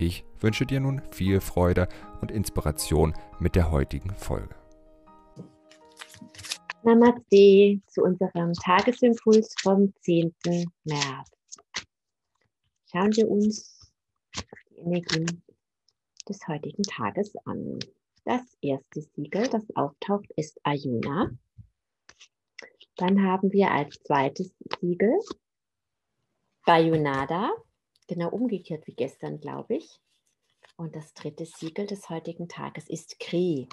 Ich wünsche dir nun viel Freude und Inspiration mit der heutigen Folge. Namaste zu unserem Tagesimpuls vom 10. März. Schauen wir uns die Energien des heutigen Tages an. Das erste Siegel, das auftaucht, ist Ayuna. Dann haben wir als zweites Siegel Bayonada, genau umgekehrt wie gestern, glaube ich. Und das dritte Siegel des heutigen Tages ist Kri.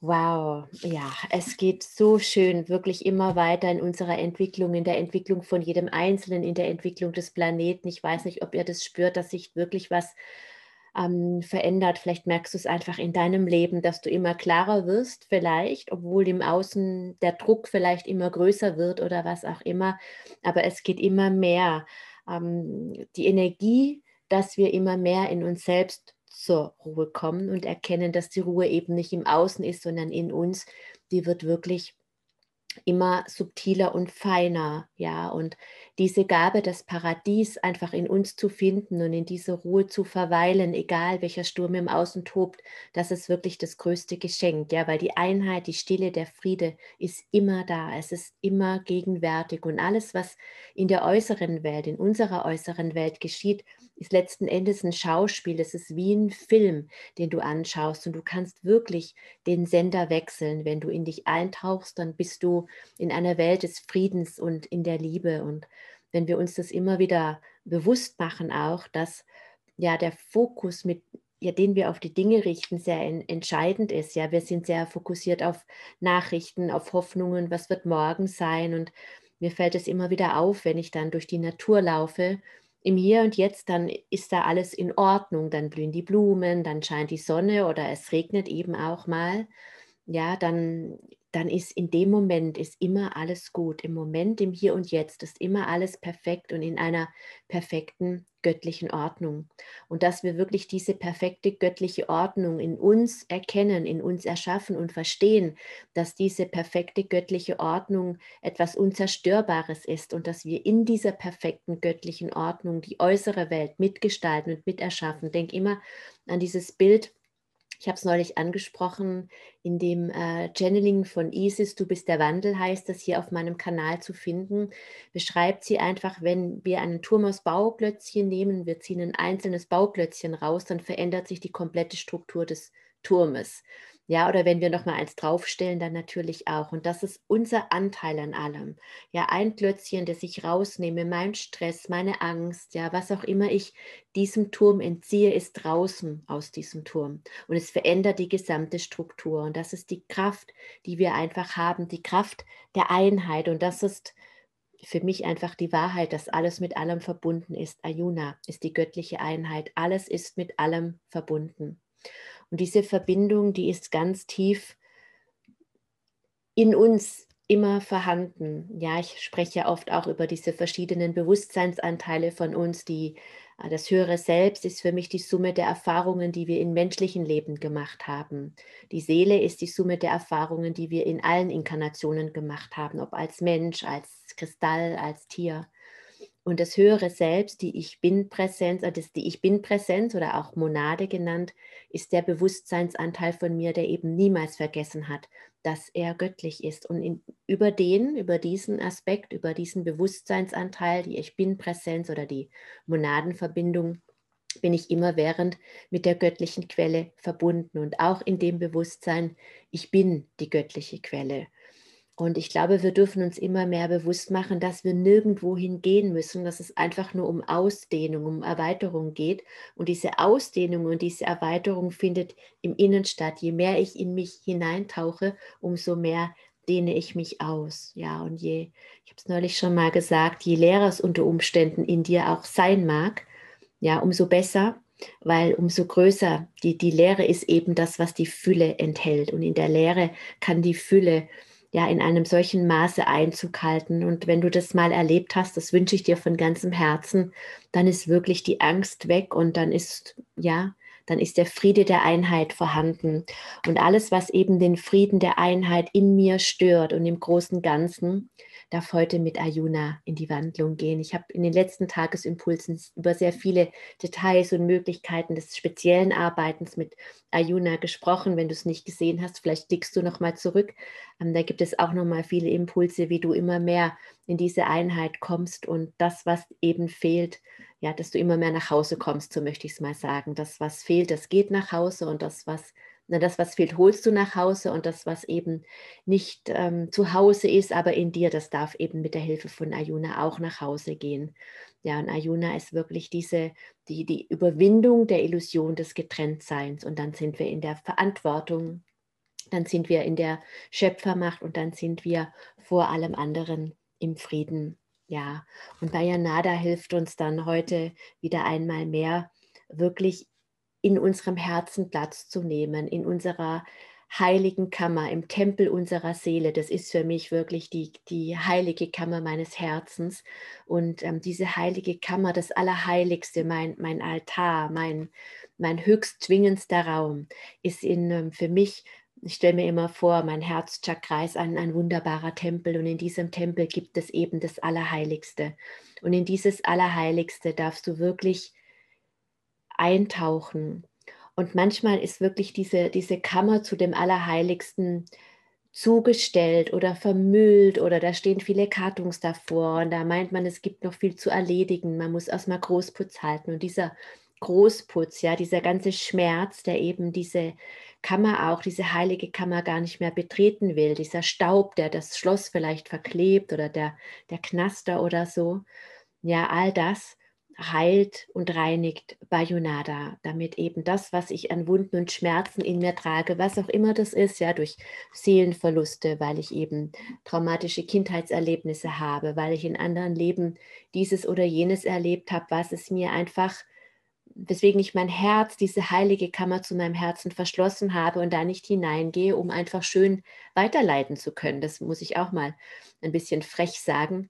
Wow, ja, es geht so schön, wirklich immer weiter in unserer Entwicklung, in der Entwicklung von jedem Einzelnen, in der Entwicklung des Planeten. Ich weiß nicht, ob ihr das spürt, dass sich wirklich was ähm, verändert. Vielleicht merkst du es einfach in deinem Leben, dass du immer klarer wirst, vielleicht, obwohl im Außen der Druck vielleicht immer größer wird oder was auch immer. Aber es geht immer mehr ähm, die Energie, dass wir immer mehr in uns selbst zur Ruhe kommen und erkennen, dass die Ruhe eben nicht im Außen ist, sondern in uns, die wird wirklich immer subtiler und feiner, ja, und diese Gabe, das Paradies einfach in uns zu finden und in dieser Ruhe zu verweilen, egal welcher Sturm im Außen tobt, das ist wirklich das größte Geschenk, ja, weil die Einheit, die Stille, der Friede ist immer da, es ist immer gegenwärtig und alles, was in der äußeren Welt, in unserer äußeren Welt geschieht, ist letzten Endes ein Schauspiel, es ist wie ein Film, den du anschaust und du kannst wirklich den Sender wechseln, wenn du in dich eintauchst, dann bist du in einer Welt des Friedens und in der Liebe. Und wenn wir uns das immer wieder bewusst machen, auch, dass ja der Fokus mit ja, den wir auf die Dinge richten, sehr en entscheidend ist. Ja, wir sind sehr fokussiert auf Nachrichten, auf Hoffnungen, was wird morgen sein. Und mir fällt es immer wieder auf, wenn ich dann durch die Natur laufe, im Hier und Jetzt, dann ist da alles in Ordnung. Dann blühen die Blumen, dann scheint die Sonne oder es regnet eben auch mal. Ja, dann dann ist in dem Moment ist immer alles gut. Im Moment, im Hier und Jetzt ist immer alles perfekt und in einer perfekten göttlichen Ordnung. Und dass wir wirklich diese perfekte göttliche Ordnung in uns erkennen, in uns erschaffen und verstehen, dass diese perfekte göttliche Ordnung etwas Unzerstörbares ist und dass wir in dieser perfekten göttlichen Ordnung die äußere Welt mitgestalten und miterschaffen. Denk immer an dieses Bild ich habe es neulich angesprochen, in dem äh, Channeling von Isis, Du bist der Wandel, heißt das hier auf meinem Kanal zu finden, beschreibt sie einfach, wenn wir einen Turm aus Bauklötzchen nehmen, wir ziehen ein einzelnes Bauklötzchen raus, dann verändert sich die komplette Struktur des Turmes. Ja, oder wenn wir noch mal eins draufstellen, dann natürlich auch. Und das ist unser Anteil an allem. Ja, ein Klötzchen, das ich rausnehme, mein Stress, meine Angst, ja, was auch immer ich diesem Turm entziehe, ist draußen aus diesem Turm. Und es verändert die gesamte Struktur. Und das ist die Kraft, die wir einfach haben, die Kraft der Einheit. Und das ist für mich einfach die Wahrheit, dass alles mit allem verbunden ist. Ayuna ist die göttliche Einheit. Alles ist mit allem verbunden. Und diese Verbindung, die ist ganz tief in uns immer vorhanden. Ja, ich spreche ja oft auch über diese verschiedenen Bewusstseinsanteile von uns, die äh, das höhere Selbst ist für mich die Summe der Erfahrungen, die wir in menschlichen Leben gemacht haben. Die Seele ist die Summe der Erfahrungen, die wir in allen Inkarnationen gemacht haben, ob als Mensch, als Kristall, als Tier. Und das höhere Selbst, die Ich Bin-Präsenz, äh, das die Ich Bin-Präsenz oder auch Monade genannt, ist der Bewusstseinsanteil von mir, der eben niemals vergessen hat, dass er göttlich ist. Und in, über den, über diesen Aspekt, über diesen Bewusstseinsanteil, die Ich Bin-Präsenz oder die Monadenverbindung, bin ich immerwährend mit der göttlichen Quelle verbunden und auch in dem Bewusstsein, ich bin die göttliche Quelle. Und ich glaube, wir dürfen uns immer mehr bewusst machen, dass wir nirgendwo hingehen müssen, dass es einfach nur um Ausdehnung, um Erweiterung geht. Und diese Ausdehnung und diese Erweiterung findet im Innen statt. Je mehr ich in mich hineintauche, umso mehr dehne ich mich aus. Ja, und je, ich habe es neulich schon mal gesagt, je leerer es unter Umständen in dir auch sein mag, ja, umso besser, weil umso größer die, die Leere ist eben das, was die Fülle enthält. Und in der Leere kann die Fülle ja in einem solchen Maße Einzug halten. Und wenn du das mal erlebt hast, das wünsche ich dir von ganzem Herzen, dann ist wirklich die Angst weg und dann ist, ja, dann ist der Friede der Einheit vorhanden. Und alles, was eben den Frieden der Einheit in mir stört und im großen Ganzen, darf heute mit Ayuna in die Wandlung gehen. Ich habe in den letzten Tagesimpulsen über sehr viele Details und Möglichkeiten des speziellen Arbeitens mit Ayuna gesprochen. Wenn du es nicht gesehen hast, vielleicht klickst du noch mal zurück. Ähm, da gibt es auch noch mal viele Impulse, wie du immer mehr in diese Einheit kommst und das, was eben fehlt, ja, dass du immer mehr nach Hause kommst, so möchte ich es mal sagen. Das, was fehlt, das geht nach Hause und das, was, na, das, was fehlt, holst du nach Hause und das, was eben nicht ähm, zu Hause ist, aber in dir, das darf eben mit der Hilfe von Ayuna auch nach Hause gehen. Ja, und Ayuna ist wirklich diese, die, die Überwindung der Illusion des Getrenntseins und dann sind wir in der Verantwortung, dann sind wir in der Schöpfermacht und dann sind wir vor allem anderen im Frieden ja, und Bayanada hilft uns dann heute wieder einmal mehr, wirklich in unserem Herzen Platz zu nehmen, in unserer heiligen Kammer, im Tempel unserer Seele. Das ist für mich wirklich die, die heilige Kammer meines Herzens. Und ähm, diese heilige Kammer, das Allerheiligste, mein, mein Altar, mein, mein höchst zwingendster Raum, ist in, ähm, für mich ich stelle mir immer vor, mein Herzchakra ist ein, ein wunderbarer Tempel und in diesem Tempel gibt es eben das Allerheiligste. Und in dieses Allerheiligste darfst du wirklich eintauchen. Und manchmal ist wirklich diese, diese Kammer zu dem Allerheiligsten zugestellt oder vermüllt oder da stehen viele Kartons davor und da meint man, es gibt noch viel zu erledigen. Man muss erstmal Großputz halten und dieser Großputz, ja, dieser ganze Schmerz, der eben diese Kammer auch, diese heilige Kammer gar nicht mehr betreten will, dieser Staub, der das Schloss vielleicht verklebt oder der, der Knaster oder so. Ja, all das heilt und reinigt Bayonada, damit eben das, was ich an Wunden und Schmerzen in mir trage, was auch immer das ist, ja, durch Seelenverluste, weil ich eben traumatische Kindheitserlebnisse habe, weil ich in anderen Leben dieses oder jenes erlebt habe, was es mir einfach weswegen ich mein Herz, diese heilige Kammer zu meinem Herzen verschlossen habe und da nicht hineingehe, um einfach schön weiterleiten zu können. Das muss ich auch mal ein bisschen frech sagen.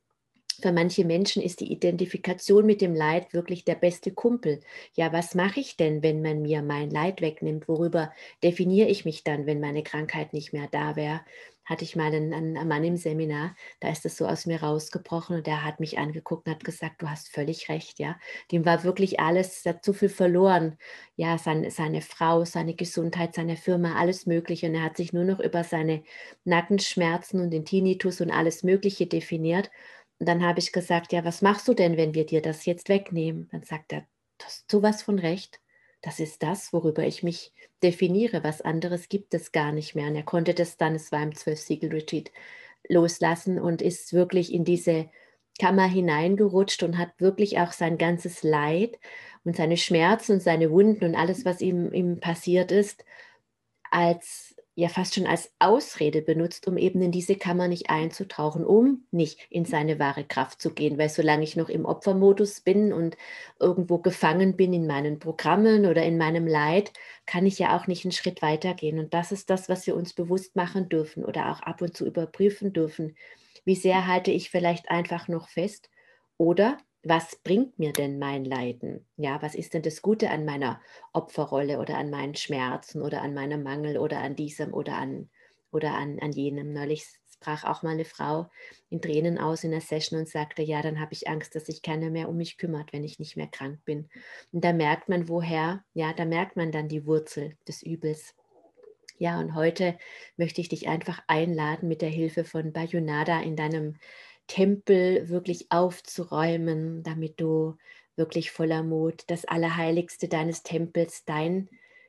Für manche Menschen ist die Identifikation mit dem Leid wirklich der beste Kumpel. Ja, was mache ich denn, wenn man mir mein Leid wegnimmt? Worüber definiere ich mich dann, wenn meine Krankheit nicht mehr da wäre? hatte ich mal einen, einen, Mann im Seminar, da ist es so aus mir rausgebrochen und der hat mich angeguckt und hat gesagt, du hast völlig recht, ja. Dem war wirklich alles, hat zu viel verloren. Ja, sein, seine Frau, seine Gesundheit, seine Firma, alles Mögliche. Und er hat sich nur noch über seine Nackenschmerzen und den Tinnitus und alles Mögliche definiert. Und dann habe ich gesagt, ja, was machst du denn, wenn wir dir das jetzt wegnehmen? Dann sagt er, du hast sowas von recht. Das ist das, worüber ich mich definiere. Was anderes gibt es gar nicht mehr. Und er konnte das dann, es war im Zwölf-Siegel-Retreat, loslassen und ist wirklich in diese Kammer hineingerutscht und hat wirklich auch sein ganzes Leid und seine Schmerzen und seine Wunden und alles, was ihm, ihm passiert ist, als ja fast schon als Ausrede benutzt, um eben in diese Kammer nicht einzutauchen, um nicht in seine wahre Kraft zu gehen. Weil solange ich noch im Opfermodus bin und irgendwo gefangen bin in meinen Programmen oder in meinem Leid, kann ich ja auch nicht einen Schritt weitergehen. Und das ist das, was wir uns bewusst machen dürfen oder auch ab und zu überprüfen dürfen. Wie sehr halte ich vielleicht einfach noch fest? Oder was bringt mir denn mein Leiden? Ja, was ist denn das Gute an meiner Opferrolle oder an meinen Schmerzen oder an meinem Mangel oder an diesem oder an oder an, an jenem? Neulich sprach auch mal eine Frau in Tränen aus in der Session und sagte, ja, dann habe ich Angst, dass sich keiner mehr um mich kümmert, wenn ich nicht mehr krank bin. Und da merkt man, woher, ja, da merkt man dann die Wurzel des Übels. Ja, und heute möchte ich dich einfach einladen, mit der Hilfe von Bayonada in deinem Tempel wirklich aufzuräumen, damit du wirklich voller Mut das Allerheiligste deines Tempels, dein,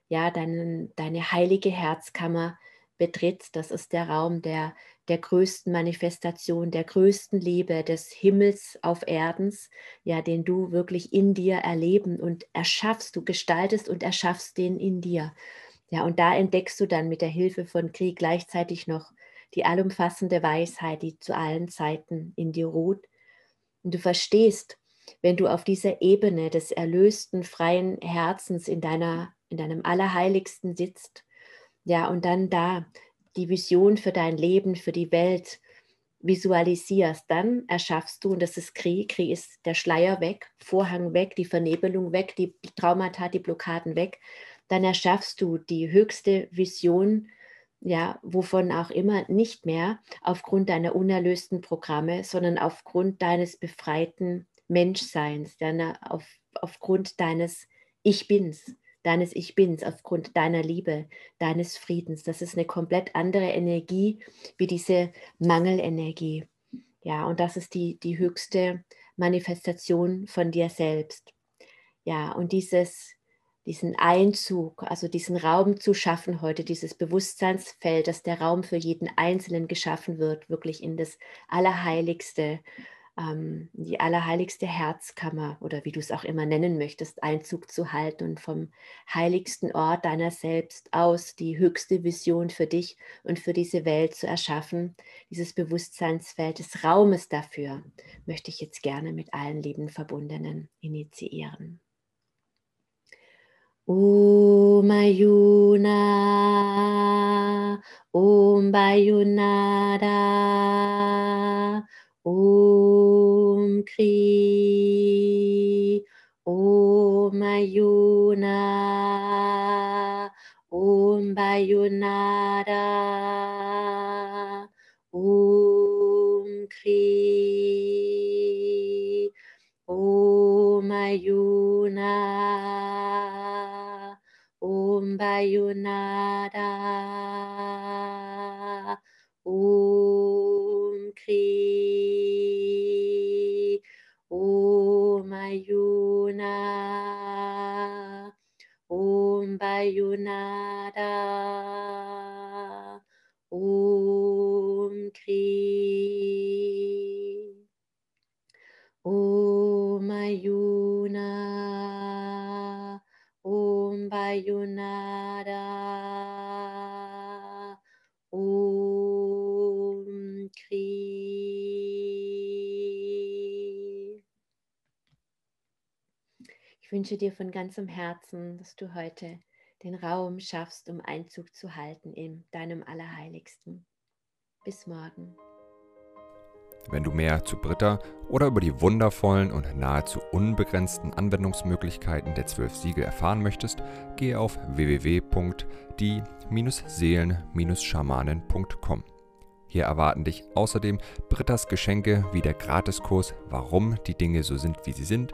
ja, deinen, deine heilige Herzkammer betrittst. Das ist der Raum der, der größten Manifestation, der größten Liebe des Himmels auf Erdens, ja, den du wirklich in dir erleben und erschaffst. Du gestaltest und erschaffst den in dir. Ja, und da entdeckst du dann mit der Hilfe von Krieg gleichzeitig noch die allumfassende Weisheit, die zu allen Zeiten in dir ruht. Und du verstehst, wenn du auf dieser Ebene des erlösten, freien Herzens in, deiner, in deinem Allerheiligsten sitzt, ja, und dann da die Vision für dein Leben, für die Welt visualisierst, dann erschaffst du, und das ist Kri, Kri ist der Schleier weg, Vorhang weg, die Vernebelung weg, die Traumata, die Blockaden weg, dann erschaffst du die höchste Vision, ja, wovon auch immer, nicht mehr aufgrund deiner unerlösten Programme, sondern aufgrund deines befreiten Menschseins, deiner, auf, aufgrund deines Ich Bins, deines Ich Bins, aufgrund deiner Liebe, deines Friedens. Das ist eine komplett andere Energie wie diese Mangelenergie. Ja, und das ist die, die höchste Manifestation von dir selbst. Ja, und dieses diesen Einzug, also diesen Raum zu schaffen heute, dieses Bewusstseinsfeld, dass der Raum für jeden Einzelnen geschaffen wird, wirklich in das Allerheiligste, ähm, die allerheiligste Herzkammer oder wie du es auch immer nennen möchtest, Einzug zu halten und vom heiligsten Ort deiner selbst aus die höchste Vision für dich und für diese Welt zu erschaffen, dieses Bewusstseinsfeld des Raumes dafür, möchte ich jetzt gerne mit allen lieben Verbundenen initiieren. Om Ayuna, Om Bayunada, Om um Kri, Om Ayuna, Om Bayunada, Om um Kri, Om Ayuna. Bayunada Om Kri. Om Ayuna. Om Bayunada Om Kri. Ich wünsche dir von ganzem Herzen, dass du heute den Raum schaffst, um Einzug zu halten in deinem Allerheiligsten. Bis morgen. Wenn du mehr zu Britta oder über die wundervollen und nahezu unbegrenzten Anwendungsmöglichkeiten der zwölf Siegel erfahren möchtest, gehe auf www.die-seelen-schamanen.com. Hier erwarten dich außerdem Brittas Geschenke wie der Gratiskurs Warum die Dinge so sind, wie sie sind,